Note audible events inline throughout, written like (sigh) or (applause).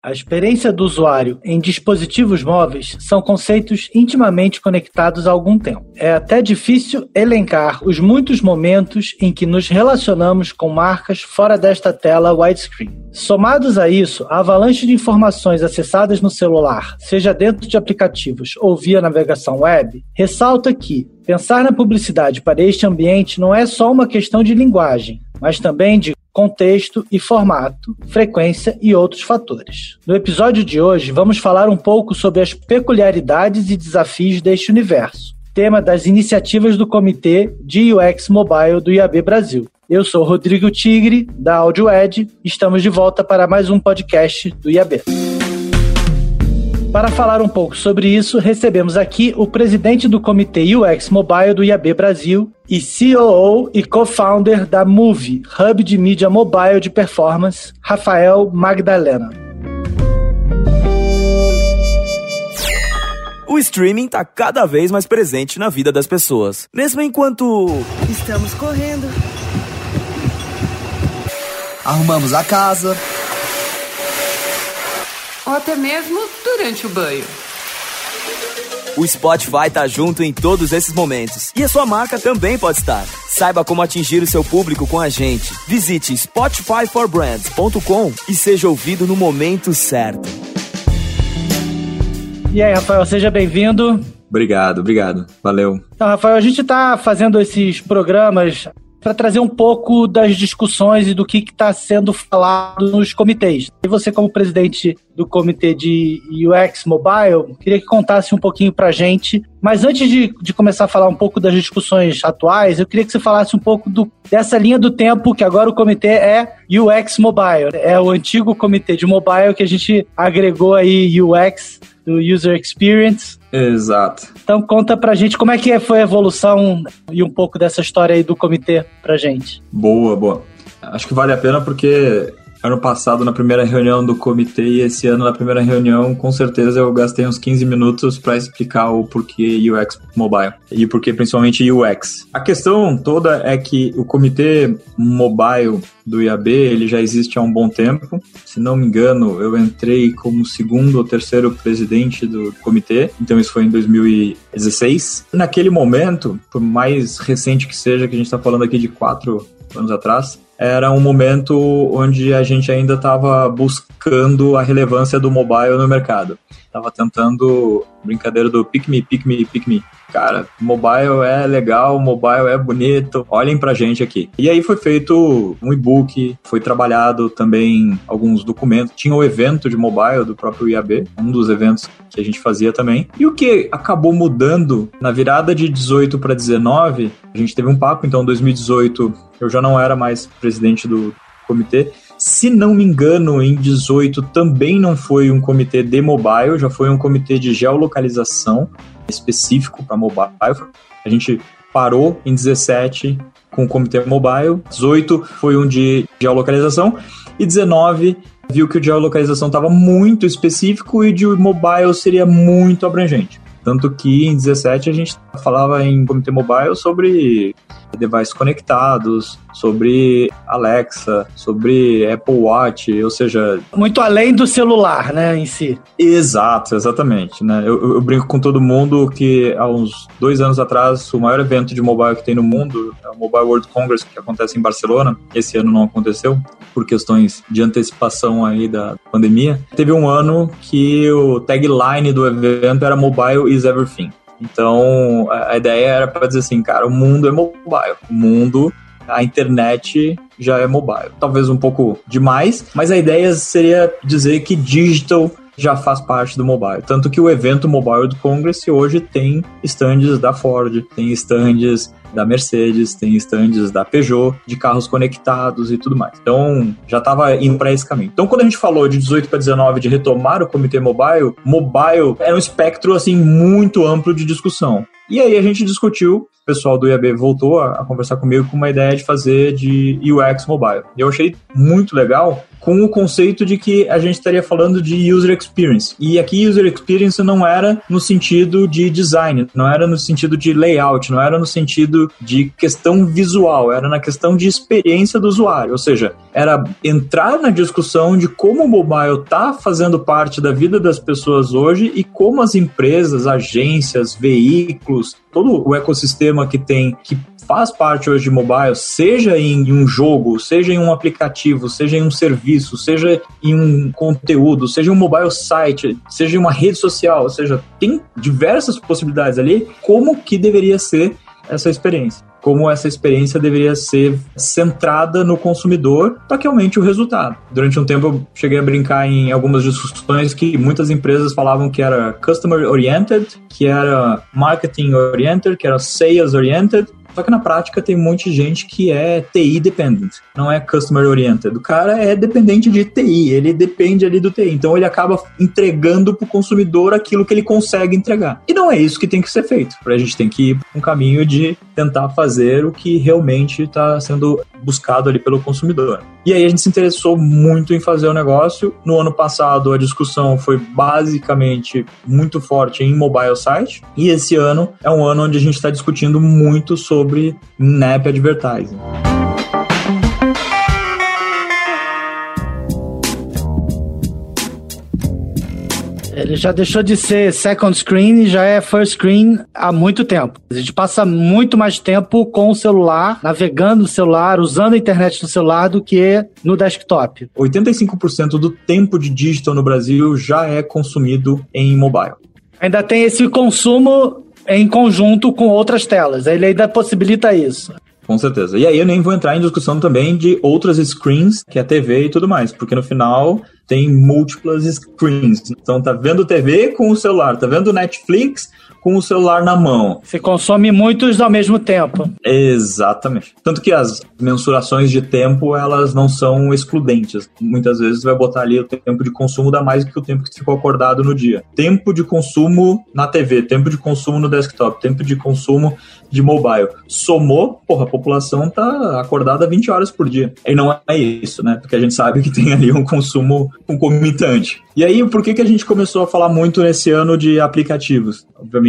A experiência do usuário em dispositivos móveis são conceitos intimamente conectados há algum tempo. É até difícil elencar os muitos momentos em que nos relacionamos com marcas fora desta tela widescreen. Somados a isso, a avalanche de informações acessadas no celular, seja dentro de aplicativos ou via navegação web, ressalta que pensar na publicidade para este ambiente não é só uma questão de linguagem, mas também de contexto e formato, frequência e outros fatores. No episódio de hoje, vamos falar um pouco sobre as peculiaridades e desafios deste universo, tema das iniciativas do Comitê de UX Mobile do IAB Brasil. Eu sou Rodrigo Tigre, da AudioEd, e estamos de volta para mais um podcast do IAB. Para falar um pouco sobre isso, recebemos aqui o presidente do Comitê UX Mobile do IAB Brasil e COO e co-founder da Move, hub de mídia mobile de performance, Rafael Magdalena. O streaming está cada vez mais presente na vida das pessoas, mesmo enquanto estamos correndo, arrumamos a casa ou até mesmo durante o banho. O Spotify tá junto em todos esses momentos. E a sua marca também pode estar. Saiba como atingir o seu público com a gente. Visite spotifyforbrands.com e seja ouvido no momento certo. E aí, Rafael, seja bem-vindo. Obrigado, obrigado. Valeu. Então, Rafael, a gente está fazendo esses programas para trazer um pouco das discussões e do que está sendo falado nos comitês. E você, como presidente do comitê de UX Mobile, queria que contasse um pouquinho para a gente. Mas antes de, de, começar a falar um pouco das discussões atuais, eu queria que você falasse um pouco do, dessa linha do tempo que agora o comitê é UX Mobile. É o antigo comitê de mobile que a gente agregou aí UX do User Experience. Exato. Então conta pra gente como é que foi a evolução e um pouco dessa história aí do comitê pra gente. Boa, boa. Acho que vale a pena porque ano passado na primeira reunião do comitê e esse ano na primeira reunião, com certeza eu gastei uns 15 minutos para explicar o porquê UX mobile e porquê principalmente UX. A questão toda é que o comitê mobile do IAB, ele já existe há um bom tempo. Se não me engano, eu entrei como segundo ou terceiro presidente do comitê, então isso foi em 2016. Naquele momento, por mais recente que seja, que a gente está falando aqui de quatro anos atrás, era um momento onde a gente ainda estava buscando a relevância do mobile no mercado. Estava tentando brincadeira do pick me, pick me, pick me. Cara, mobile é legal, mobile é bonito, olhem pra gente aqui. E aí foi feito um e-book, foi trabalhado também alguns documentos. Tinha o evento de mobile do próprio IAB, um dos eventos que a gente fazia também. E o que acabou mudando na virada de 18 para 19, a gente teve um papo, então 2018 eu já não era mais presidente do comitê. Se não me engano, em 18 também não foi um comitê de mobile, já foi um comitê de geolocalização específico para mobile. A gente parou em 17 com o comitê mobile, 18 foi um de geolocalização e 19 viu que o geolocalização estava muito específico e de mobile seria muito abrangente. Tanto que em 17 a gente falava em comitê mobile sobre devices conectados, sobre Alexa, sobre Apple Watch, ou seja... Muito além do celular, né, em si. Exato, exatamente. Né? Eu, eu brinco com todo mundo que há uns dois anos atrás, o maior evento de mobile que tem no mundo é o Mobile World Congress, que acontece em Barcelona. Esse ano não aconteceu, por questões de antecipação aí da pandemia. Teve um ano que o tagline do evento era Mobile is Everything. Então, a ideia era para dizer assim, cara, o mundo é mobile. O mundo, a internet já é mobile. Talvez um pouco demais, mas a ideia seria dizer que digital já faz parte do mobile. Tanto que o evento Mobile World Congress hoje tem stands da Ford, tem stands da Mercedes, tem stands da Peugeot, de carros conectados e tudo mais. Então, já estava indo para esse caminho. Então, quando a gente falou de 18 para 19 de retomar o comitê mobile, mobile era um espectro assim muito amplo de discussão. E aí a gente discutiu, o pessoal do IAB voltou a, a conversar comigo com uma ideia de fazer de UX mobile. Eu achei muito legal com o conceito de que a gente estaria falando de user experience. E aqui user experience não era no sentido de design, não era no sentido de layout, não era no sentido de questão visual, era na questão de experiência do usuário, ou seja, era entrar na discussão de como o mobile está fazendo parte da vida das pessoas hoje e como as empresas, agências, veículos, todo o ecossistema que tem que faz parte hoje de mobile, seja em um jogo, seja em um aplicativo, seja em um serviço, seja em um conteúdo, seja em um mobile site, seja em uma rede social, ou seja, tem diversas possibilidades ali, como que deveria ser essa experiência como essa experiência deveria ser centrada no consumidor para que aumente o resultado. Durante um tempo eu cheguei a brincar em algumas discussões que muitas empresas falavam que era customer oriented, que era marketing oriented, que era sales oriented, só que na prática tem muita gente que é TI dependent, não é customer oriented. O cara é dependente de TI, ele depende ali do TI. Então ele acaba entregando para o consumidor aquilo que ele consegue entregar. E não é isso que tem que ser feito. A gente tem que ir um caminho de tentar fazer o que realmente está sendo buscado ali pelo consumidor. E aí a gente se interessou muito em fazer o negócio. No ano passado a discussão foi basicamente muito forte em mobile site e esse ano é um ano onde a gente está discutindo muito sobre in-app advertising. Ele já deixou de ser second screen e já é first screen há muito tempo. A gente passa muito mais tempo com o celular, navegando no celular, usando a internet no celular do que no desktop. 85% do tempo de digital no Brasil já é consumido em mobile. Ainda tem esse consumo em conjunto com outras telas. Ele ainda possibilita isso. Com certeza. E aí eu nem vou entrar em discussão também de outras screens, que é a TV e tudo mais, porque no final tem múltiplas screens. Então tá vendo TV com o celular, tá vendo Netflix com o celular na mão. Você consome muitos ao mesmo tempo. Exatamente. Tanto que as mensurações de tempo, elas não são excludentes. Muitas vezes vai botar ali o tempo de consumo dá mais do que o tempo que você ficou acordado no dia. Tempo de consumo na TV, tempo de consumo no desktop, tempo de consumo de mobile. Somou, porra, a população tá acordada 20 horas por dia. E não é isso, né? Porque a gente sabe que tem ali um consumo concomitante. E aí, por que, que a gente começou a falar muito nesse ano de aplicativos? Obviamente,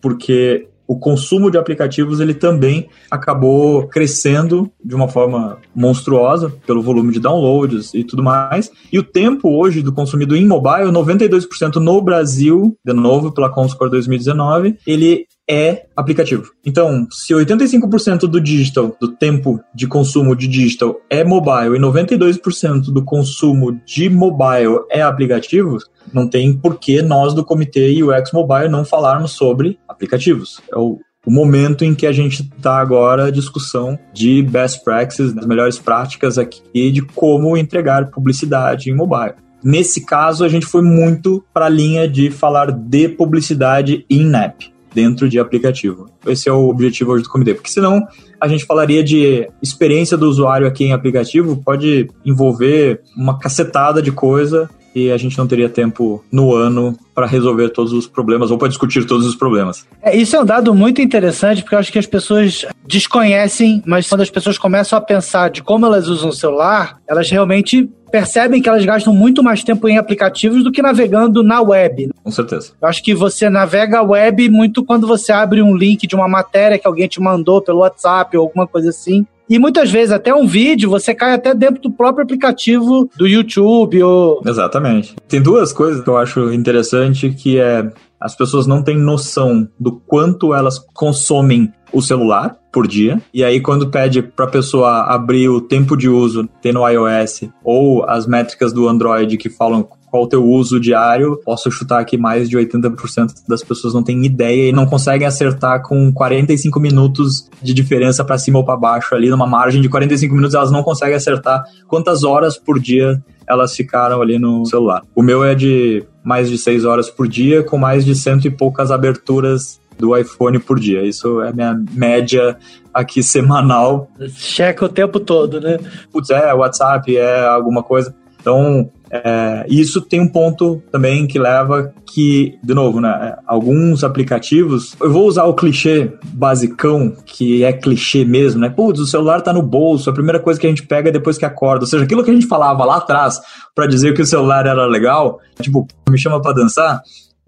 porque o consumo de aplicativos ele também acabou crescendo de uma forma monstruosa pelo volume de downloads e tudo mais. E o tempo hoje do consumido em mobile, 92% no Brasil, de novo pela Comscore 2019, ele é aplicativo. Então, se 85% do digital, do tempo de consumo de digital é mobile e 92% do consumo de mobile é aplicativo, não tem por que nós do comitê UX Mobile não falarmos sobre aplicativos. É o, o momento em que a gente está agora discussão de best practices, das melhores práticas aqui de como entregar publicidade em mobile. Nesse caso, a gente foi muito para a linha de falar de publicidade in-app dentro de aplicativo. Esse é o objetivo hoje do comitê, porque senão a gente falaria de experiência do usuário aqui em aplicativo, pode envolver uma cacetada de coisa e a gente não teria tempo no ano para resolver todos os problemas ou para discutir todos os problemas. É, isso é um dado muito interessante porque eu acho que as pessoas desconhecem, mas quando as pessoas começam a pensar de como elas usam o celular, elas realmente percebem que elas gastam muito mais tempo em aplicativos do que navegando na web. Com certeza. Eu acho que você navega a web muito quando você abre um link de uma matéria que alguém te mandou pelo WhatsApp ou alguma coisa assim. E muitas vezes, até um vídeo, você cai até dentro do próprio aplicativo do YouTube. Ou... Exatamente. Tem duas coisas que eu acho interessante, que é as pessoas não têm noção do quanto elas consomem o celular por dia. E aí, quando pede para a pessoa abrir o tempo de uso, tem no iOS, ou as métricas do Android que falam qual o teu uso diário, posso chutar que mais de 80% das pessoas não têm ideia e não conseguem acertar com 45 minutos de diferença para cima ou para baixo ali, numa margem de 45 minutos, elas não conseguem acertar quantas horas por dia elas ficaram ali no celular. O meu é de mais de 6 horas por dia, com mais de cento e poucas aberturas do iPhone por dia. Isso é a minha média aqui (laughs) semanal. Checa o tempo todo, né? Putz, é WhatsApp, é alguma coisa. Então, É, isso tem um ponto também que leva que, de novo, né, alguns aplicativos, eu vou usar o clichê basicão, que é clichê mesmo, né? Putz, o celular tá no bolso, a primeira coisa que a gente pega é depois que acorda. Ou seja, aquilo que a gente falava lá atrás para dizer que o celular era legal, tipo, me chama para dançar,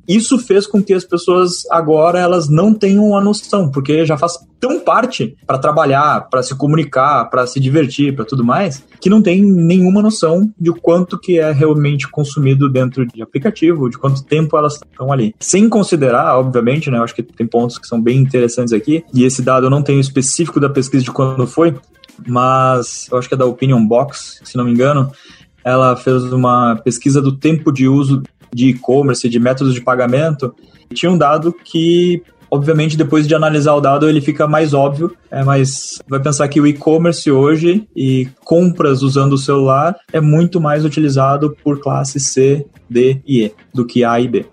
isso fez com que as pessoas agora elas não tenham a noção, porque já faz tão parte para trabalhar, para se comunicar, para se divertir, para tudo mais, que não tem nenhuma noção de quanto que é realmente consumido dentro de aplicativo, de quanto tempo elas estão ali. Sem considerar, obviamente, né, eu acho que tem pontos que são bem interessantes aqui, e esse dado eu não tenho específico da pesquisa de quando foi, mas eu acho que é da Opinion Box, se não me engano, ela fez uma pesquisa do tempo de uso de e-commerce, de métodos de pagamento, tinha um dado que obviamente depois de analisar o dado ele fica mais óbvio, é, mas vai pensar que o e-commerce hoje e compras usando o celular é muito mais utilizado por classe C, D e E do que A e B.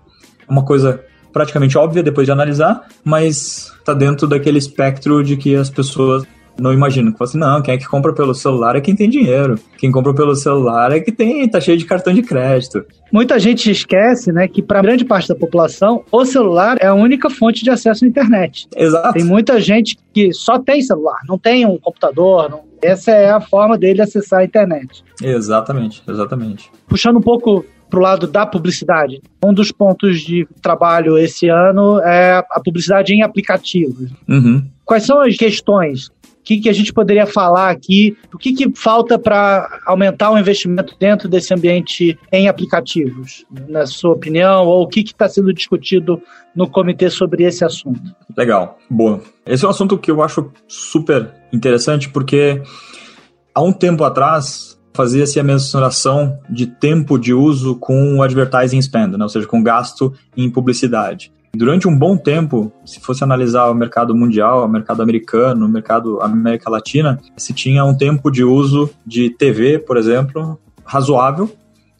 É uma coisa praticamente óbvia depois de analisar, mas está dentro daquele espectro de que as pessoas não imagino. Que assim, não, quem é que compra pelo celular é quem tem dinheiro. Quem compra pelo celular é que tem, tá cheio de cartão de crédito. Muita gente esquece, né, que para grande parte da população, o celular é a única fonte de acesso à internet. Exato. Tem muita gente que só tem celular, não tem um computador, não... essa é a forma dele acessar a internet. Exatamente, exatamente. Puxando um pouco para o lado da publicidade. Um dos pontos de trabalho esse ano é a publicidade em aplicativos. Uhum. Quais são as questões que, que a gente poderia falar aqui? O que, que falta para aumentar o investimento dentro desse ambiente em aplicativos, na sua opinião? Ou o que está sendo discutido no comitê sobre esse assunto? Legal, boa. Esse é um assunto que eu acho super interessante porque há um tempo atrás fazia-se a mensuração de tempo de uso com advertising spend, né? ou seja, com gasto em publicidade. Durante um bom tempo, se fosse analisar o mercado mundial, o mercado americano, o mercado América Latina, se tinha um tempo de uso de TV, por exemplo, razoável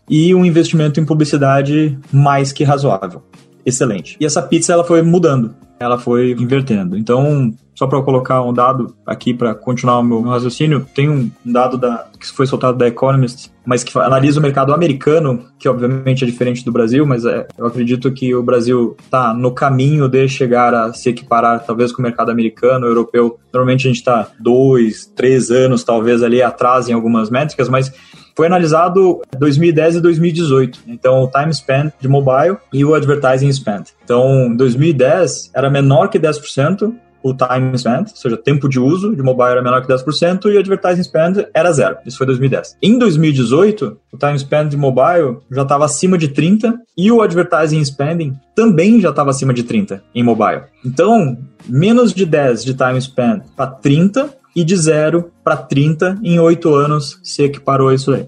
e um investimento em publicidade mais que razoável. Excelente. E essa pizza ela foi mudando ela foi invertendo. Então, só para colocar um dado aqui para continuar o meu raciocínio, tem um dado da, que foi soltado da Economist, mas que analisa o mercado americano, que obviamente é diferente do Brasil, mas é, eu acredito que o Brasil está no caminho de chegar a se equiparar talvez com o mercado americano, europeu. Normalmente a gente está dois, três anos talvez ali atrás em algumas métricas, mas foi analisado 2010 e 2018. Então, o time spent de mobile e o advertising spent. Então, em 2010 era menor que 10%, o time spent, ou seja, tempo de uso de mobile era menor que 10% e o advertising spend era zero. Isso foi 2010. Em 2018, o time spent de mobile já estava acima de 30 e o advertising spending também já estava acima de 30 em mobile. Então, menos de 10 de time spent para 30 e de 0 para 30 em 8 anos se equiparou a isso aí.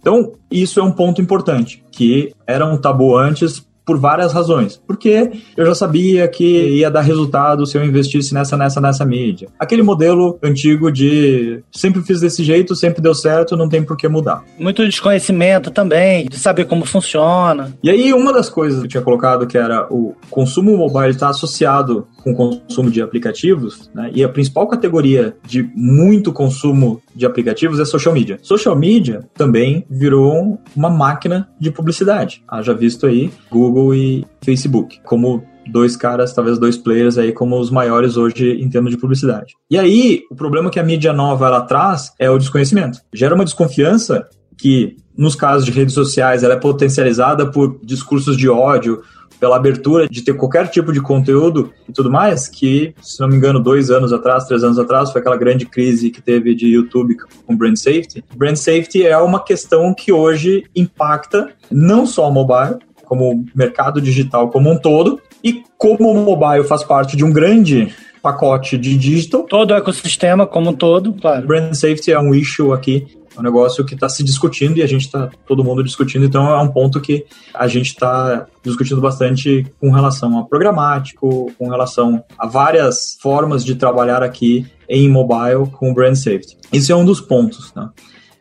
Então, isso é um ponto importante, que era um tabu antes por várias razões. Porque eu já sabia que ia dar resultado se eu investisse nessa, nessa, nessa mídia. Aquele modelo antigo de sempre fiz desse jeito, sempre deu certo, não tem por que mudar. Muito desconhecimento também, de saber como funciona. E aí, uma das coisas que eu tinha colocado que era o consumo mobile está associado com consumo de aplicativos, né? E a principal categoria de muito consumo de aplicativos é social media. Social media também virou uma máquina de publicidade. Haja visto aí Google e Facebook como dois caras, talvez dois players aí como os maiores hoje em termos de publicidade. E aí, o problema que a mídia nova ela traz é o desconhecimento. Gera uma desconfiança que nos casos de redes sociais ela é potencializada por discursos de ódio pela abertura de ter qualquer tipo de conteúdo e tudo mais, que, se não me engano, dois anos atrás, três anos atrás, foi aquela grande crise que teve de YouTube com brand safety. Brand safety é uma questão que hoje impacta não só o mobile, como o mercado digital como um todo, e como o mobile faz parte de um grande pacote de digital. Todo o ecossistema como um todo, claro. Brand safety é um issue aqui é um negócio que está se discutindo e a gente está todo mundo discutindo, então é um ponto que a gente está discutindo bastante com relação a programático, com relação a várias formas de trabalhar aqui em mobile com brand safety. Isso é um dos pontos, né?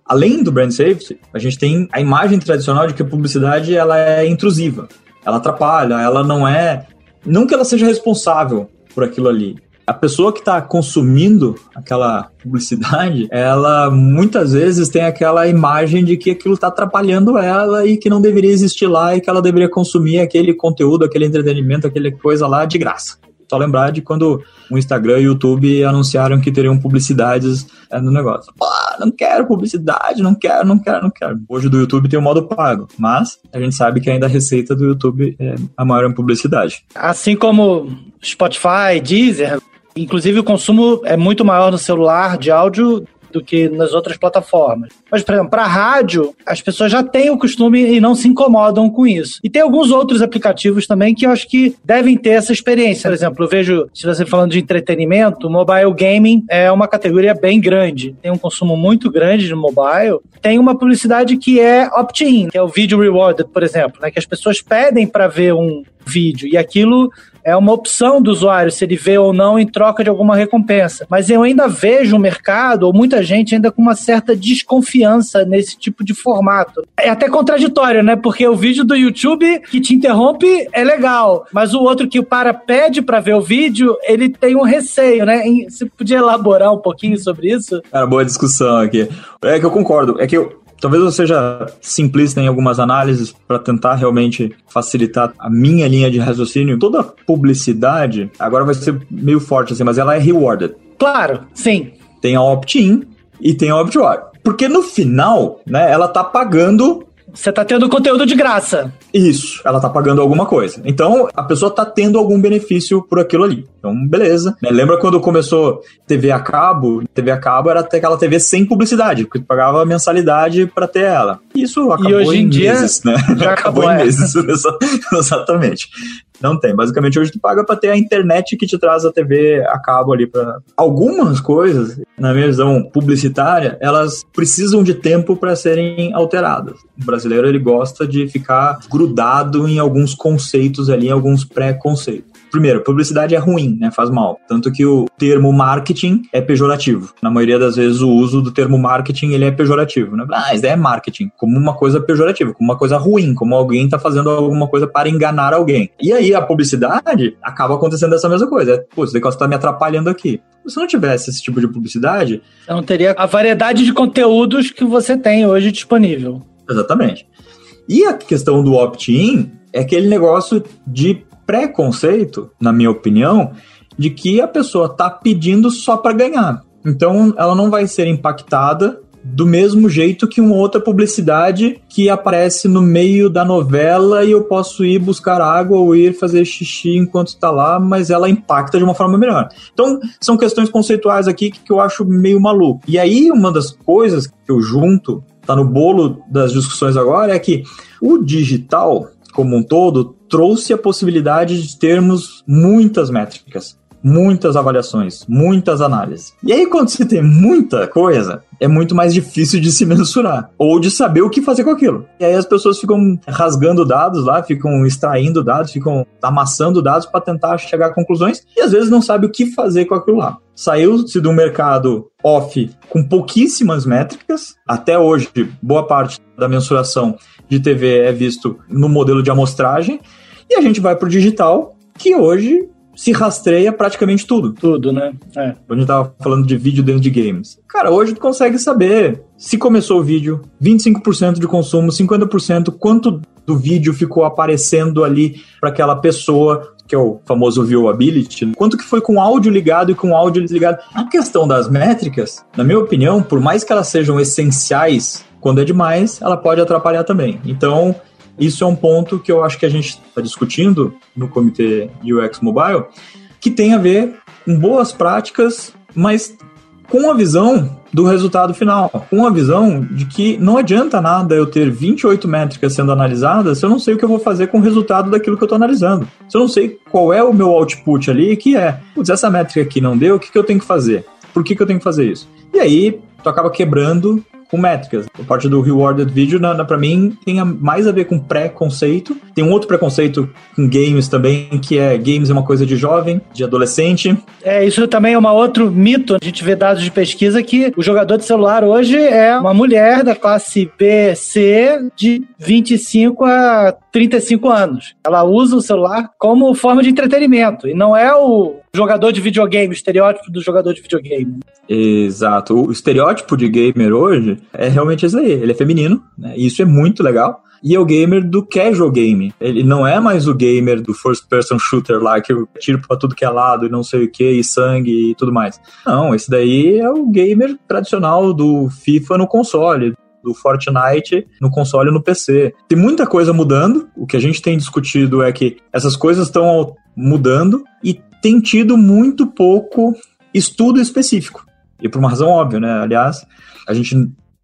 Além do brand safety, a gente tem a imagem tradicional de que a publicidade ela é intrusiva, ela atrapalha, ela não é, não que ela seja responsável por aquilo ali, a pessoa que está consumindo aquela publicidade, ela muitas vezes tem aquela imagem de que aquilo está atrapalhando ela e que não deveria existir lá e que ela deveria consumir aquele conteúdo, aquele entretenimento, aquele coisa lá de graça. Só lembrar de quando o Instagram e o YouTube anunciaram que teriam publicidades é, no negócio. Pô, não quero publicidade, não quero, não quero, não quero. Hoje do YouTube tem o modo pago, mas a gente sabe que ainda a receita do YouTube é a maior em publicidade. Assim como Spotify, Deezer, inclusive o consumo é muito maior no celular de áudio do que nas outras plataformas. Mas, por exemplo, para rádio, as pessoas já têm o costume e não se incomodam com isso. E tem alguns outros aplicativos também que eu acho que devem ter essa experiência. Por exemplo, eu vejo, se você falando de entretenimento, mobile gaming é uma categoria bem grande. Tem um consumo muito grande de mobile. Tem uma publicidade que é opt-in, que é o video rewarded, por exemplo, né? que as pessoas pedem para ver um vídeo e aquilo é uma opção do usuário se ele vê ou não em troca de alguma recompensa. Mas eu ainda vejo o mercado, ou muita gente ainda com uma certa desconfiança nesse tipo de formato. É até contraditório, né? Porque o vídeo do YouTube que te interrompe é legal, mas o outro que o para pede para ver o vídeo, ele tem um receio, né? Você podia elaborar um pouquinho sobre isso? Cara, boa discussão aqui. É que eu concordo. É que eu, Talvez eu seja simplista em algumas análises para tentar realmente facilitar a minha linha de raciocínio. Toda publicidade, agora vai ser meio forte assim, mas ela é rewarded. Claro, sim. Tem a opt-in e tem a opt-out. Porque no final, né, ela tá pagando você tá tendo conteúdo de graça. Isso, ela tá pagando alguma coisa. Então, a pessoa tá tendo algum benefício por aquilo ali. Então, beleza. Né, lembra quando começou TV a cabo? TV a cabo era até aquela TV sem publicidade, porque tu pagava mensalidade para ter ela. Isso acabou e hoje em, em dia meses, né? (laughs) Já acabou, acabou em é. meses. (laughs) Exatamente. Não tem. Basicamente, hoje tu paga para ter a internet que te traz a TV a cabo ali para algumas coisas, na minha visão publicitária, elas precisam de tempo para serem alteradas. O brasileiro ele gosta de ficar grudado em alguns conceitos ali, em alguns pré-conceitos. Primeiro, publicidade é ruim, né? Faz mal. Tanto que o termo marketing é pejorativo. Na maioria das vezes, o uso do termo marketing ele é pejorativo, né? Ah, isso é marketing, como uma coisa pejorativa, como uma coisa ruim, como alguém está fazendo alguma coisa para enganar alguém. E aí a publicidade acaba acontecendo essa mesma coisa. Pô, esse negócio tá me atrapalhando aqui. Se não tivesse esse tipo de publicidade. Eu não teria a variedade de conteúdos que você tem hoje disponível. Exatamente. E a questão do opt-in é aquele negócio de preconceito, na minha opinião, de que a pessoa está pedindo só para ganhar. Então, ela não vai ser impactada do mesmo jeito que uma outra publicidade que aparece no meio da novela e eu posso ir buscar água ou ir fazer xixi enquanto está lá, mas ela impacta de uma forma melhor. Então, são questões conceituais aqui que eu acho meio maluco. E aí, uma das coisas que eu junto, tá no bolo das discussões agora, é que o digital, como um todo, trouxe a possibilidade de termos muitas métricas, muitas avaliações, muitas análises. E aí, quando você tem muita coisa, é muito mais difícil de se mensurar ou de saber o que fazer com aquilo. E aí as pessoas ficam rasgando dados lá, ficam extraindo dados, ficam amassando dados para tentar chegar a conclusões e às vezes não sabe o que fazer com aquilo lá. Saiu-se do mercado off com pouquíssimas métricas. Até hoje, boa parte da mensuração de TV é visto no modelo de amostragem e a gente vai para o digital, que hoje se rastreia praticamente tudo. Tudo, né? É. A gente tava falando de vídeo dentro de games. Cara, hoje tu consegue saber se começou o vídeo, 25% de consumo, 50%, quanto do vídeo ficou aparecendo ali para aquela pessoa, que é o famoso viewability, quanto que foi com áudio ligado e com áudio desligado. A questão das métricas, na minha opinião, por mais que elas sejam essenciais, quando é demais, ela pode atrapalhar também. Então, isso é um ponto que eu acho que a gente está discutindo no comitê UX Mobile, que tem a ver com boas práticas, mas com a visão do resultado final, com a visão de que não adianta nada eu ter 28 métricas sendo analisadas se eu não sei o que eu vou fazer com o resultado daquilo que eu estou analisando. Se eu não sei qual é o meu output ali, que é, putz, essa métrica aqui não deu, o que, que eu tenho que fazer? Por que, que eu tenho que fazer isso? E aí, tu acaba quebrando com métricas. A parte do Rewarded Video, na, na, mim, tem mais a ver com pré-conceito. Tem um outro preconceito com games também, que é games é uma coisa de jovem, de adolescente. É, isso também é um outro mito. A gente vê dados de pesquisa que o jogador de celular hoje é uma mulher da classe B, C, de 25 a 35 anos. Ela usa o celular como forma de entretenimento e não é o jogador de videogame, o estereótipo do jogador de videogame. Exato. O estereótipo de gamer hoje é realmente esse aí. Ele é feminino, né? E isso é muito legal e é o gamer do casual game. Ele não é mais o gamer do first person shooter lá, que eu tiro pra tudo que é lado e não sei o que, e sangue e tudo mais. Não, esse daí é o gamer tradicional do FIFA no console, do Fortnite no console e no PC. Tem muita coisa mudando. O que a gente tem discutido é que essas coisas estão mudando e tem tido muito pouco estudo específico. E por uma razão óbvia, né? Aliás, a gente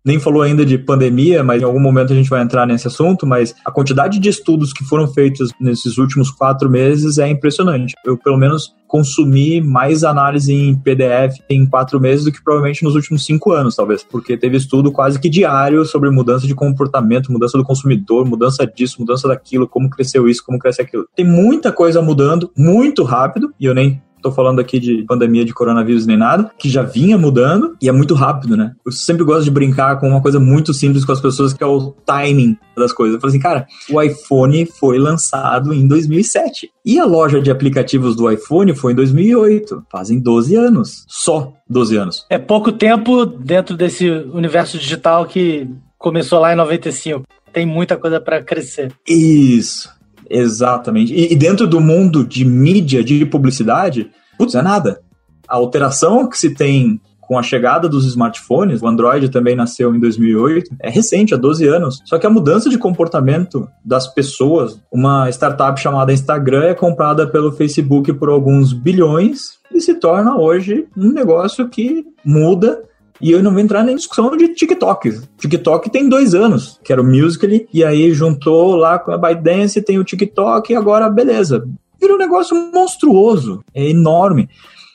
nem falou ainda de pandemia, mas em algum momento a gente vai entrar nesse assunto, mas a quantidade de estudos que foram feitos nesses últimos quatro meses é impressionante. Eu, pelo menos, consumi mais análise em PDF em quatro meses do que provavelmente nos últimos cinco anos, talvez, porque teve estudo quase que diário sobre mudança de comportamento, mudança do consumidor, mudança disso, mudança daquilo, como cresceu isso, como cresce aquilo. Tem muita coisa mudando muito rápido, e eu nem tô falando aqui de pandemia de coronavírus nem nada, que já vinha mudando e é muito rápido, né? Eu sempre gosto de brincar com uma coisa muito simples com as pessoas, que é o timing das coisas. Eu falo assim, cara, o iPhone foi lançado em 2007 e a loja de aplicativos do iPhone foi em 2008. Fazem 12 anos. Só 12 anos. É pouco tempo dentro desse universo digital que começou lá em 95. Tem muita coisa para crescer. Isso. Exatamente. E, e, dentro do mundo de mídia, de publicidade, putz, é nada. A alteração que se tem com a chegada dos smartphones, o Android também nasceu em 2008, é recente, há 12 anos. Só que a mudança de comportamento das pessoas, uma startup chamada Instagram é comprada pelo Facebook por alguns bilhões e se torna hoje um negócio que muda e eu não vou entrar nem em discussão de TikTok. TikTok tem dois anos, que era o Musical.ly, e aí juntou lá com a ByteDance, tem o TikTok, e agora beleza. Virou um negócio monstruoso, é enorme.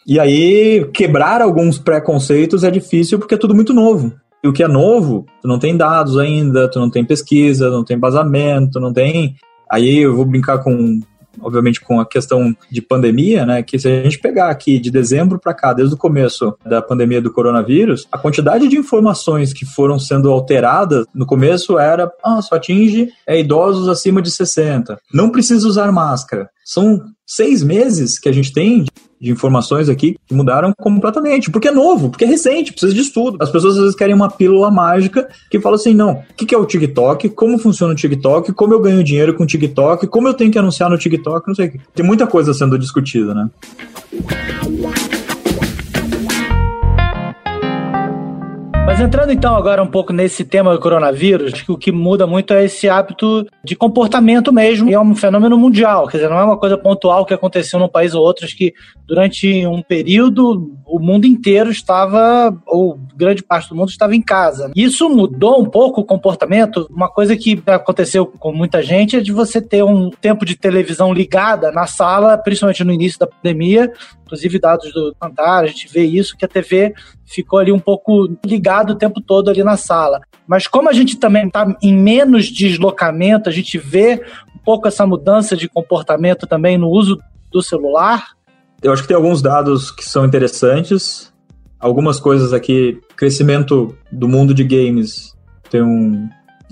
E aí, quebrar alguns preconceitos é difícil porque é tudo muito novo. E o que é novo, tu não tem dados ainda, tu não tem pesquisa, não tem vazamento, não tem. Aí eu vou brincar com obviamente com a questão de pandemia, né, que se a gente pegar aqui de dezembro para cá, desde o começo da pandemia do coronavírus, a quantidade de informações que foram sendo alteradas no começo era, ah, só atinge é, idosos acima de 60, não precisa usar máscara. São seis meses que a gente tem de informações aqui que mudaram completamente, porque é novo, porque é recente, precisa de estudo. As pessoas às vezes querem uma pílula mágica que fala assim: não, o que é o TikTok, como funciona o TikTok, como eu ganho dinheiro com o TikTok, como eu tenho que anunciar no TikTok, não sei o que. Tem muita coisa sendo discutida, né? Mas entrando então agora um pouco nesse tema do coronavírus, que o que muda muito é esse hábito de comportamento mesmo, e é um fenômeno mundial, quer dizer, não é uma coisa pontual que aconteceu num país ou outro, acho que durante um período o mundo inteiro estava, ou grande parte do mundo estava em casa. Isso mudou um pouco o comportamento, uma coisa que aconteceu com muita gente é de você ter um tempo de televisão ligada na sala, principalmente no início da pandemia, inclusive dados do Cantar, a gente vê isso, que a TV ficou ali um pouco ligado o tempo todo ali na sala. Mas como a gente também está em menos deslocamento, a gente vê um pouco essa mudança de comportamento também no uso do celular. Eu acho que tem alguns dados que são interessantes. Algumas coisas aqui, crescimento do mundo de games. Tem um,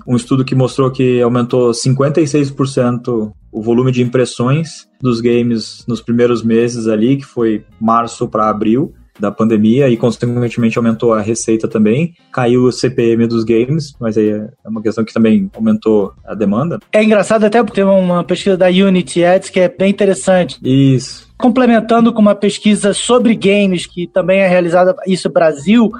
um estudo que mostrou que aumentou 56% o volume de impressões dos games nos primeiros meses ali, que foi março para abril da pandemia e consequentemente aumentou a receita também. Caiu o CPM dos games, mas aí é uma questão que também aumentou a demanda. É engraçado até porque tem uma pesquisa da Unity Ads que é bem interessante. Isso. Complementando com uma pesquisa sobre games que também é realizada isso no Brasil,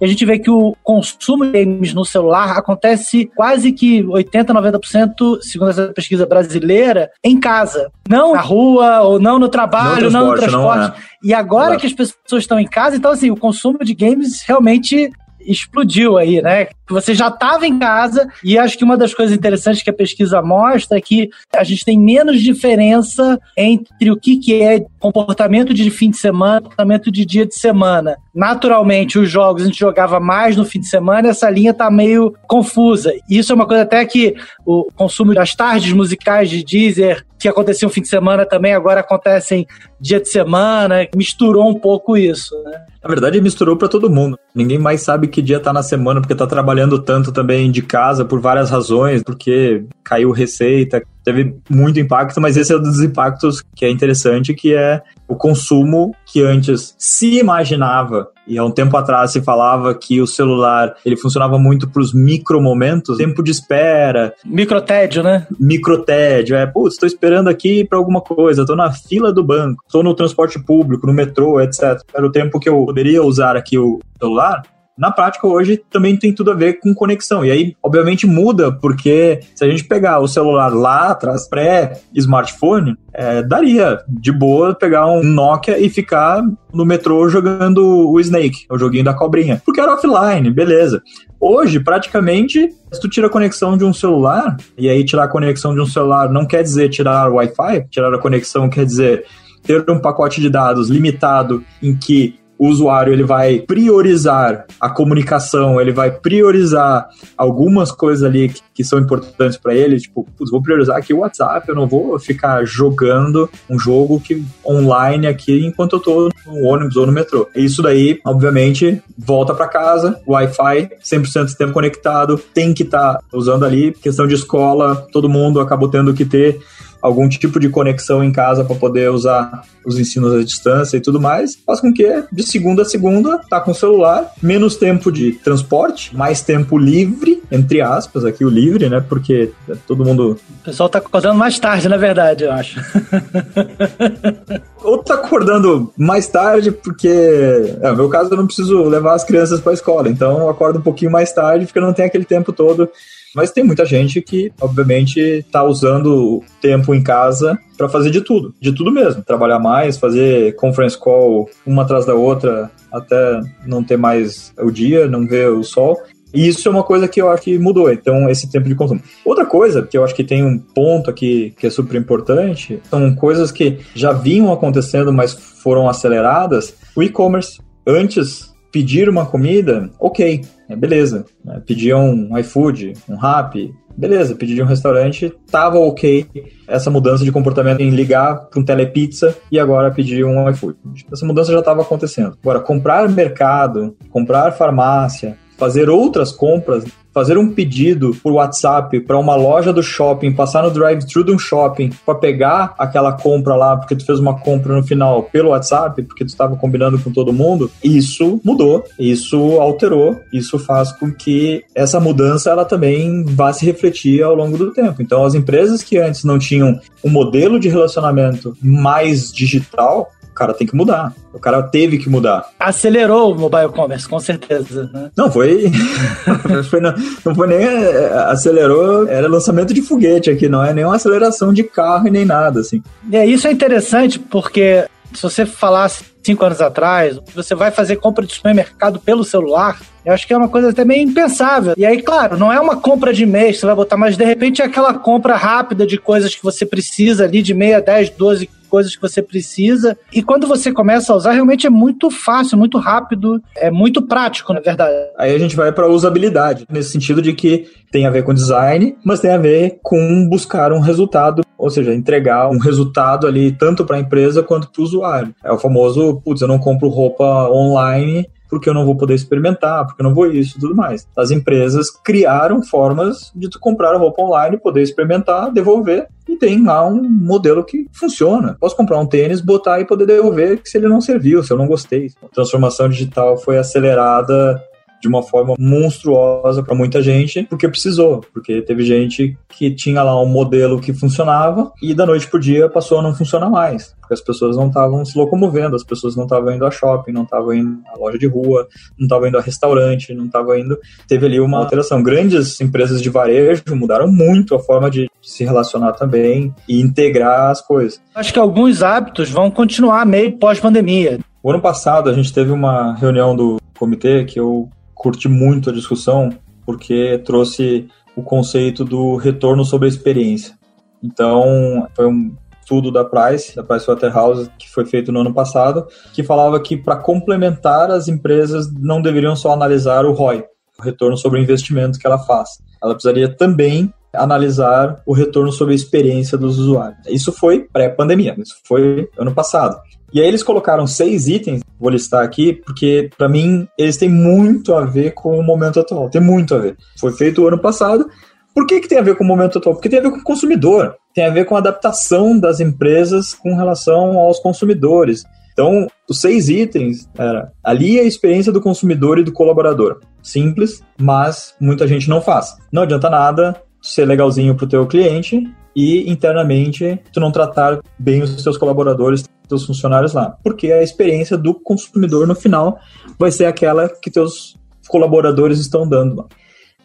e a gente vê que o consumo de games no celular acontece quase que 80, 90%, segundo essa pesquisa brasileira, em casa. Não na rua, ou não no trabalho, não, no transporte. Não, é. E agora Exato. que as pessoas estão em casa, então assim, o consumo de games realmente explodiu aí, né? Você já estava em casa e acho que uma das coisas interessantes que a pesquisa mostra é que a gente tem menos diferença entre o que, que é comportamento de fim de semana, comportamento de dia de semana. Naturalmente, os jogos a gente jogava mais no fim de semana, essa linha está meio confusa. Isso é uma coisa até que o consumo das tardes musicais de Deezer que aconteciam fim de semana também agora acontecem dia de semana, misturou um pouco isso, né? Na verdade, misturou para todo mundo. Ninguém mais sabe que dia tá na semana, porque tá trabalhando tanto também de casa por várias razões, porque caiu receita, teve muito impacto, mas esse é um dos impactos que é interessante, que é o consumo que antes se imaginava e há um tempo atrás se falava que o celular ele funcionava muito para os micromomentos, tempo de espera, microtédio, né? Microtédio, é, putz, estou esperando aqui para alguma coisa, estou na fila do banco, estou no transporte público, no metrô, etc. Era o tempo que eu poderia usar aqui o celular na prática hoje também tem tudo a ver com conexão. E aí, obviamente, muda, porque se a gente pegar o celular lá atrás, pré-smartphone, é, daria de boa pegar um Nokia e ficar no metrô jogando o Snake, o joguinho da cobrinha. Porque era offline, beleza. Hoje, praticamente, se tu tira a conexão de um celular, e aí tirar a conexão de um celular não quer dizer tirar o Wi-Fi, tirar a conexão quer dizer ter um pacote de dados limitado em que o usuário ele vai priorizar a comunicação, ele vai priorizar algumas coisas ali que, que são importantes para ele, tipo, vou priorizar aqui o WhatsApp, eu não vou ficar jogando um jogo que online aqui enquanto eu tô no ônibus ou no metrô. Isso daí, obviamente, volta para casa, Wi-Fi, 100% tempo conectado, tem que estar tá usando ali, questão de escola, todo mundo acabou tendo que ter algum tipo de conexão em casa para poder usar os ensinos à distância e tudo mais, faz com que de segunda a segunda tá com o celular, menos tempo de transporte, mais tempo livre, entre aspas, aqui o livre, né? Porque todo mundo. O pessoal tá acordando mais tarde, na verdade, eu acho. (laughs) Ou tá acordando mais tarde, porque. É, no meu caso, eu não preciso levar as crianças para escola, então eu acordo um pouquinho mais tarde, porque não tem aquele tempo todo mas tem muita gente que, obviamente, está usando o tempo em casa para fazer de tudo, de tudo mesmo. Trabalhar mais, fazer conference call uma atrás da outra, até não ter mais o dia, não ver o sol. E isso é uma coisa que eu acho que mudou, então, esse tempo de consumo. Outra coisa que eu acho que tem um ponto aqui que é super importante, são coisas que já vinham acontecendo, mas foram aceleradas. O e-commerce. Antes, pedir uma comida, ok, é, beleza. Né? Pediam um iFood, um Rap, beleza, pedir um restaurante, tava ok essa mudança de comportamento em ligar para um telepizza e agora pedir um iFood. Essa mudança já estava acontecendo. Agora, comprar mercado, comprar farmácia, fazer outras compras fazer um pedido por WhatsApp para uma loja do shopping, passar no drive-thru de um shopping para pegar aquela compra lá, porque tu fez uma compra no final pelo WhatsApp, porque tu estava combinando com todo mundo, isso mudou, isso alterou, isso faz com que essa mudança ela também vá se refletir ao longo do tempo. Então, as empresas que antes não tinham um modelo de relacionamento mais digital, cara tem que mudar. O cara teve que mudar. Acelerou o mobile commerce, com certeza. Né? Não, foi. (laughs) foi não, não, foi nem. É, acelerou, era lançamento de foguete aqui, não é nem uma aceleração de carro e nem nada, assim. É, isso é interessante porque se você falasse cinco anos atrás, você vai fazer compra de supermercado pelo celular, eu acho que é uma coisa até meio impensável. E aí, claro, não é uma compra de mês, você vai botar, mas de repente é aquela compra rápida de coisas que você precisa ali, de meia, dez, doze coisas que você precisa. E quando você começa a usar, realmente é muito fácil, muito rápido, é muito prático, na verdade. Aí a gente vai para usabilidade, nesse sentido de que tem a ver com design, mas tem a ver com buscar um resultado, ou seja, entregar um resultado ali tanto para a empresa quanto para o usuário. É o famoso, putz, eu não compro roupa online porque eu não vou poder experimentar, porque eu não vou isso tudo mais. As empresas criaram formas de tu comprar a roupa online, poder experimentar, devolver, e tem lá um modelo que funciona. Posso comprar um tênis, botar e poder devolver se ele não serviu, se eu não gostei. A transformação digital foi acelerada de uma forma monstruosa para muita gente, porque precisou, porque teve gente que tinha lá um modelo que funcionava e da noite pro dia passou a não funcionar mais, porque as pessoas não estavam se locomovendo, as pessoas não estavam indo a shopping, não estavam indo à loja de rua, não estavam indo a restaurante, não estavam indo. Teve ali uma alteração. Grandes empresas de varejo mudaram muito a forma de se relacionar também e integrar as coisas. Acho que alguns hábitos vão continuar meio pós-pandemia. O ano passado a gente teve uma reunião do comitê que eu curti muito a discussão porque trouxe o conceito do retorno sobre a experiência. Então, foi um estudo da Price, da Pricewaterhouse, que foi feito no ano passado, que falava que para complementar as empresas não deveriam só analisar o ROI, o retorno sobre o investimento que ela faz. Ela precisaria também analisar o retorno sobre a experiência dos usuários. Isso foi pré-pandemia, isso foi ano passado. E aí eles colocaram seis itens, vou listar aqui, porque para mim eles têm muito a ver com o momento atual, tem muito a ver. Foi feito o ano passado, Por que, que tem a ver com o momento atual? Porque tem a ver com o consumidor, tem a ver com a adaptação das empresas com relação aos consumidores. Então, os seis itens era ali é a experiência do consumidor e do colaborador. Simples, mas muita gente não faz. Não adianta nada ser legalzinho para o teu cliente e internamente tu não tratar bem os teus colaboradores, teus funcionários lá, porque a experiência do consumidor no final vai ser aquela que teus colaboradores estão dando lá.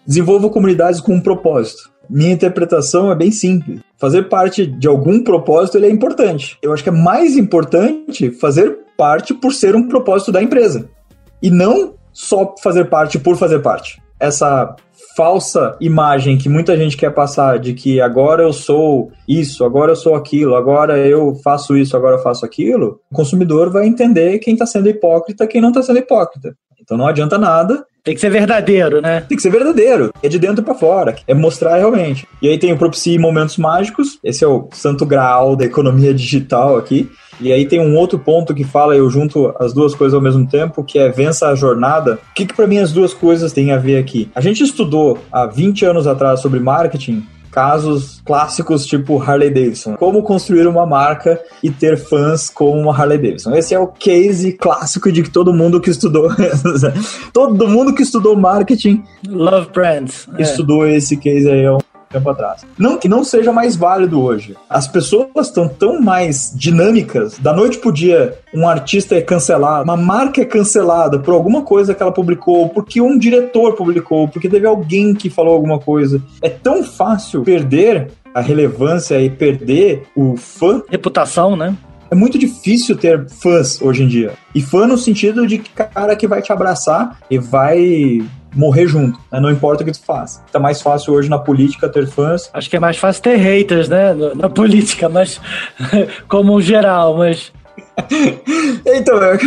Desenvolva comunidades com um propósito. Minha interpretação é bem simples. Fazer parte de algum propósito ele é importante. Eu acho que é mais importante fazer parte por ser um propósito da empresa. E não só fazer parte por fazer parte. Essa falsa imagem que muita gente quer passar de que agora eu sou isso, agora eu sou aquilo, agora eu faço isso, agora eu faço aquilo, o consumidor vai entender quem está sendo hipócrita, quem não está sendo hipócrita. Então não adianta nada tem que ser verdadeiro, né? Tem que ser verdadeiro. É de dentro para fora. É mostrar realmente. E aí tem o Propicie Momentos Mágicos. Esse é o santo graal da economia digital aqui. E aí tem um outro ponto que fala, eu junto as duas coisas ao mesmo tempo, que é vença a jornada. O que, que para mim as duas coisas têm a ver aqui? A gente estudou há 20 anos atrás sobre marketing casos clássicos tipo Harley Davidson. Como construir uma marca e ter fãs como uma Harley Davidson. Esse é o case clássico de que todo mundo que estudou, (laughs) todo mundo que estudou marketing, Love Brands, é. estudou é. esse case aí tempo atrás. Não que não seja mais válido hoje. As pessoas estão tão mais dinâmicas. Da noite pro dia, um artista é cancelado, uma marca é cancelada por alguma coisa que ela publicou, porque um diretor publicou, porque teve alguém que falou alguma coisa. É tão fácil perder a relevância e perder o fã. Reputação, né? é muito difícil ter fãs hoje em dia. E fã no sentido de cara que vai te abraçar e vai morrer junto, né? não importa o que tu faz. Tá mais fácil hoje na política ter fãs. Acho que é mais fácil ter haters, né, na política, mas (laughs) como geral, mas (laughs) então, é,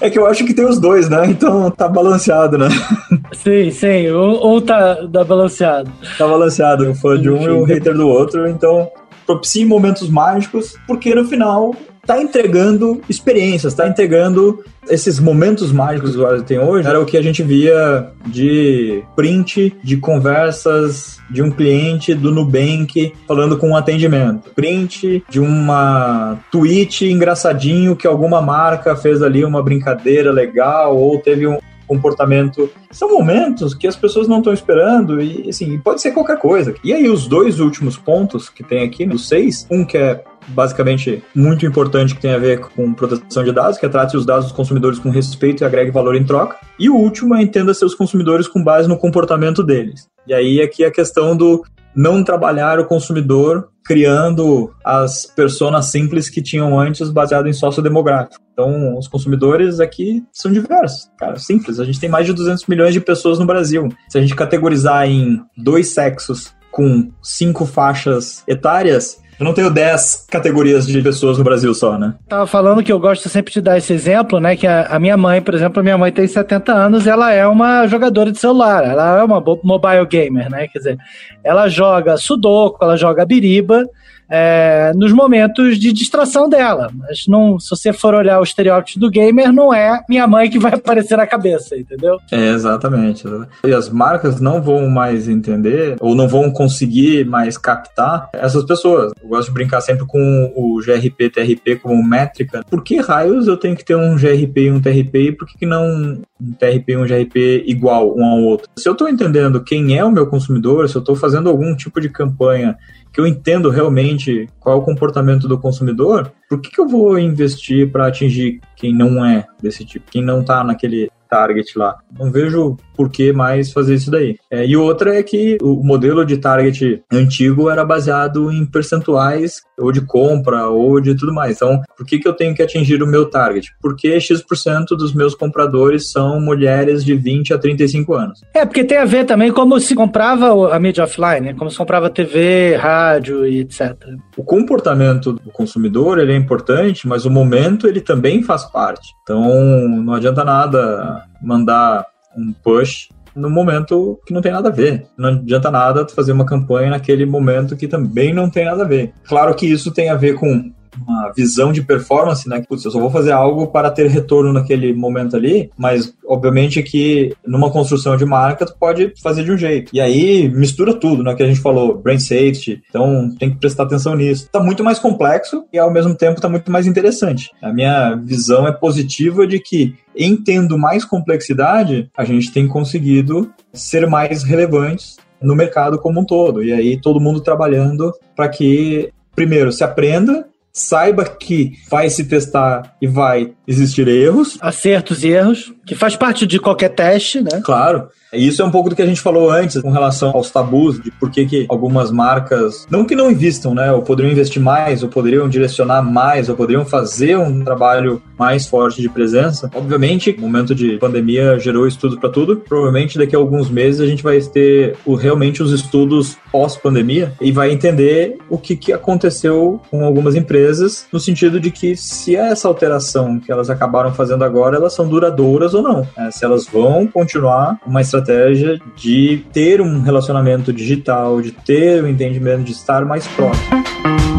é, que eu acho que tem os dois, né? Então tá balanceado, né? (laughs) Sim, sim. Um, um tá, tá balanceado. Tá balanceado, o fã de um e o hater do outro. Então, propicie momentos mágicos, porque no final tá entregando experiências, tá entregando esses momentos mágicos que o usuário tem hoje. Era o que a gente via de print de conversas de um cliente do Nubank falando com um atendimento. Print de uma tweet engraçadinho que alguma marca fez ali uma brincadeira legal ou teve um comportamento. São momentos que as pessoas não estão esperando e, assim, pode ser qualquer coisa. E aí, os dois últimos pontos que tem aqui, dos seis, um que é basicamente muito importante que tem a ver com proteção de dados, que é trate os dados dos consumidores com respeito e agregue valor em troca. E o último é entenda seus consumidores com base no comportamento deles. E aí aqui a questão do não trabalhar o consumidor criando as personas simples que tinham antes baseado em sócio demográfico. Então, os consumidores aqui são diversos, cara, simples. A gente tem mais de 200 milhões de pessoas no Brasil. Se a gente categorizar em dois sexos com cinco faixas etárias, eu não tenho 10 categorias de pessoas no Brasil só, né? Tava falando que eu gosto sempre de dar esse exemplo, né? Que a, a, minha mãe, por exemplo, a minha mãe tem 70 anos, ela é uma jogadora de celular, ela é uma mobile gamer, né? Quer dizer, ela joga sudoku, ela joga biriba, é, nos momentos de distração dela. Mas não, se você for olhar o estereótipo do gamer, não é minha mãe que vai (laughs) aparecer na cabeça, entendeu? É, exatamente. E as marcas não vão mais entender, ou não vão conseguir mais captar essas pessoas. Eu gosto de brincar sempre com o GRP, TRP como métrica. Por que raios eu tenho que ter um GRP e um TRP e por que, que não um TRP e um GRP igual um ao outro? Se eu estou entendendo quem é o meu consumidor, se eu estou fazendo algum tipo de campanha que eu entendo realmente qual é o comportamento do consumidor, por que, que eu vou investir para atingir quem não é desse tipo, quem não está naquele target lá? Não vejo por que mais fazer isso daí. É, e outra é que o modelo de target antigo era baseado em percentuais ou de compra ou de tudo mais. Então, por que, que eu tenho que atingir o meu target? Porque X% dos meus compradores são mulheres de 20 a 35 anos. É, porque tem a ver também como se comprava a mídia offline, né? como se comprava TV, rádio e etc. O comportamento do consumidor ele é importante, mas o momento ele também faz parte. Então, não adianta nada mandar um push no momento que não tem nada a ver. Não adianta nada fazer uma campanha naquele momento que também não tem nada a ver. Claro que isso tem a ver com uma visão de performance, né? Putz, eu só vou fazer algo para ter retorno naquele momento ali, mas obviamente que numa construção de marca tu pode fazer de um jeito. E aí mistura tudo, né? Que a gente falou, brain safety, então tem que prestar atenção nisso. Tá muito mais complexo e ao mesmo tempo tá muito mais interessante. A minha visão é positiva de que em tendo mais complexidade, a gente tem conseguido ser mais relevantes no mercado como um todo. E aí todo mundo trabalhando para que, primeiro, se aprenda, saiba que vai se testar e vai existir erros. Acertos e erros, que faz parte de qualquer teste, né? Claro. Isso é um pouco do que a gente falou antes com relação aos tabus, de por que, que algumas marcas, não que não investam, né? Ou poderiam investir mais, ou poderiam direcionar mais, ou poderiam fazer um trabalho mais forte de presença. Obviamente, o momento de pandemia gerou estudo para tudo. Provavelmente daqui a alguns meses a gente vai ter o, realmente os estudos pós-pandemia e vai entender o que, que aconteceu com algumas empresas, no sentido de que se essa alteração que elas acabaram fazendo agora, elas são duradouras ou não. Né? Se elas vão continuar uma estratégia estratégia de ter um relacionamento digital, de ter o um entendimento de estar mais próximo.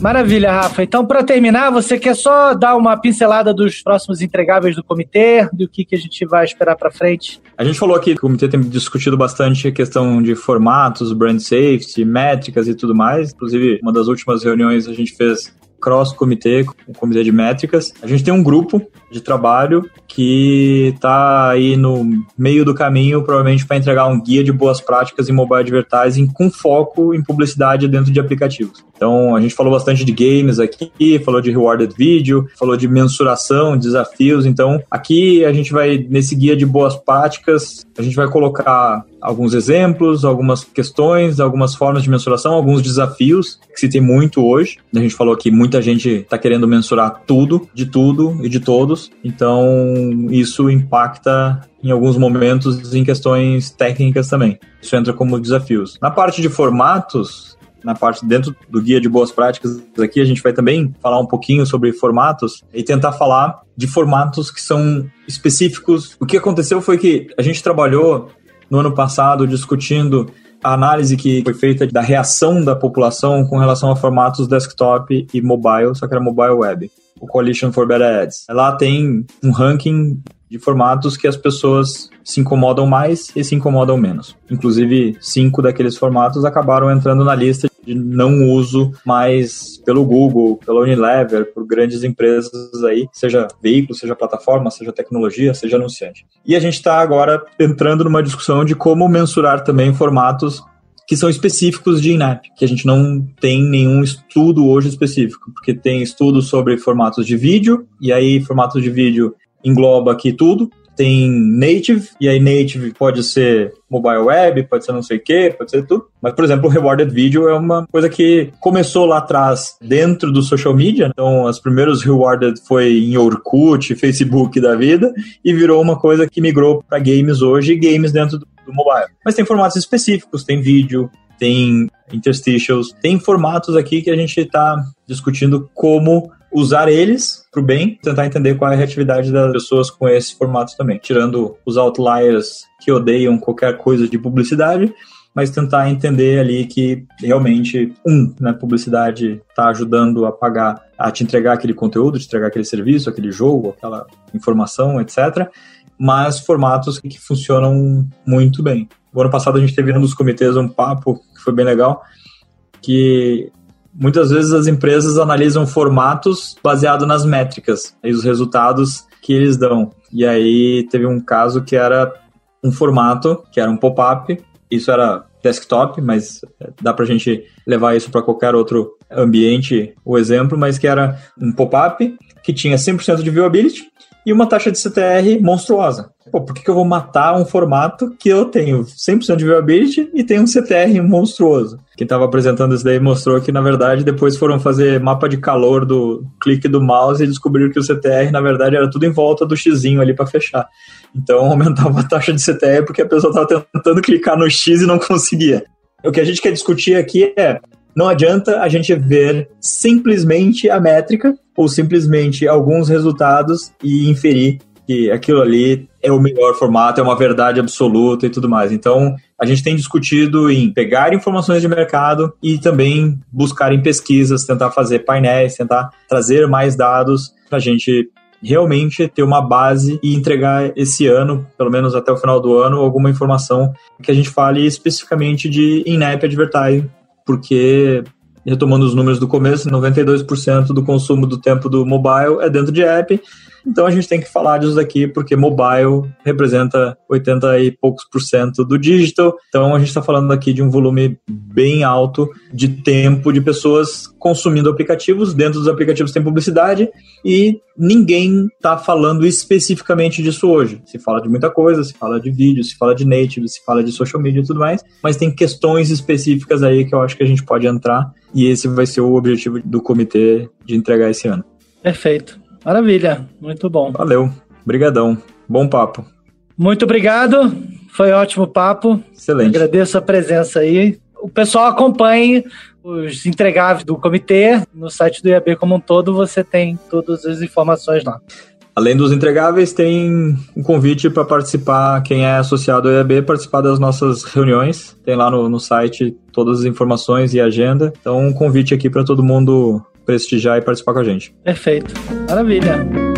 Maravilha, Rafa. Então, para terminar, você quer só dar uma pincelada dos próximos entregáveis do comitê, do que, que a gente vai esperar para frente? A gente falou aqui que o comitê tem discutido bastante a questão de formatos, brand safety, métricas e tudo mais. Inclusive, uma das últimas reuniões a gente fez cross-comitê, o comitê de métricas. A gente tem um grupo de trabalho que está aí no meio do caminho, provavelmente para entregar um guia de boas práticas em mobile advertising com foco em publicidade dentro de aplicativos. Então, a gente falou bastante de games aqui, falou de rewarded video, falou de mensuração, desafios. Então, aqui a gente vai, nesse guia de boas práticas, a gente vai colocar alguns exemplos, algumas questões, algumas formas de mensuração, alguns desafios que se tem muito hoje. A gente falou que muita gente está querendo mensurar tudo, de tudo e de todos. Então, isso impacta em alguns momentos em questões técnicas também. Isso entra como desafios. Na parte de formatos, na parte dentro do guia de boas práticas aqui, a gente vai também falar um pouquinho sobre formatos e tentar falar de formatos que são específicos. O que aconteceu foi que a gente trabalhou no ano passado discutindo a análise que foi feita da reação da população com relação a formatos desktop e mobile, só que era mobile web. O Coalition for Better Ads. Lá tem um ranking de formatos que as pessoas se incomodam mais e se incomodam menos. Inclusive, cinco daqueles formatos acabaram entrando na lista de não uso mais pelo Google, pela Unilever, por grandes empresas aí, seja veículo, seja plataforma, seja tecnologia, seja anunciante. E a gente está agora entrando numa discussão de como mensurar também formatos que são específicos de INAP, que a gente não tem nenhum estudo hoje específico, porque tem estudos sobre formatos de vídeo, e aí formatos de vídeo engloba aqui tudo, tem native, e aí native pode ser mobile web, pode ser não sei o que, pode ser tudo. Mas, por exemplo, o rewarded video é uma coisa que começou lá atrás dentro do social media. Então, os primeiros rewarded foi em Orkut, Facebook da vida, e virou uma coisa que migrou para games hoje e games dentro do, do mobile. Mas tem formatos específicos, tem vídeo, tem interstitials, tem formatos aqui que a gente está discutindo como usar eles para o bem, tentar entender qual é a reatividade das pessoas com esse formato também, tirando os outliers que odeiam qualquer coisa de publicidade, mas tentar entender ali que realmente, um, né, publicidade está ajudando a pagar, a te entregar aquele conteúdo, te entregar aquele serviço, aquele jogo, aquela informação, etc., mas formatos que funcionam muito bem. O ano passado a gente teve um dos comitês um papo que foi bem legal, que muitas vezes as empresas analisam formatos baseado nas métricas e os resultados que eles dão. E aí teve um caso que era um formato, que era um pop-up, isso era desktop, mas dá pra gente levar isso para qualquer outro ambiente, o exemplo, mas que era um pop-up que tinha 100% de viewability e uma taxa de CTR monstruosa. Pô, por que, que eu vou matar um formato que eu tenho 100% de viewability e tenho um CTR monstruoso? Quem estava apresentando isso daí mostrou que, na verdade, depois foram fazer mapa de calor do clique do mouse e descobriram que o CTR, na verdade, era tudo em volta do xizinho ali para fechar. Então, (laughs) aumentava a taxa de CTR porque a pessoa estava tentando clicar no X e não conseguia. O que a gente quer discutir aqui é não adianta a gente ver simplesmente a métrica ou simplesmente alguns resultados e inferir que aquilo ali é o melhor formato, é uma verdade absoluta e tudo mais. Então, a gente tem discutido em pegar informações de mercado e também buscar em pesquisas, tentar fazer painéis, tentar trazer mais dados para a gente realmente ter uma base e entregar esse ano, pelo menos até o final do ano, alguma informação que a gente fale especificamente de in-app advertising, porque retomando os números do começo, 92% do consumo do tempo do mobile é dentro de app então a gente tem que falar disso aqui porque mobile representa 80 e poucos por cento do digital. Então a gente está falando aqui de um volume bem alto de tempo de pessoas consumindo aplicativos. Dentro dos aplicativos tem publicidade e ninguém está falando especificamente disso hoje. Se fala de muita coisa, se fala de vídeo, se fala de native, se fala de social media e tudo mais, mas tem questões específicas aí que eu acho que a gente pode entrar e esse vai ser o objetivo do comitê de entregar esse ano. Perfeito. Maravilha, muito bom. Valeu, brigadão, bom papo. Muito obrigado, foi ótimo papo. Excelente. Agradeço a presença aí. O pessoal acompanhe os entregáveis do comitê no site do IAB como um todo, você tem todas as informações lá. Além dos entregáveis, tem um convite para participar, quem é associado ao IAB, participar das nossas reuniões. Tem lá no, no site todas as informações e agenda. Então, um convite aqui para todo mundo prestigiar e participar com a gente. Perfeito. Maravilha.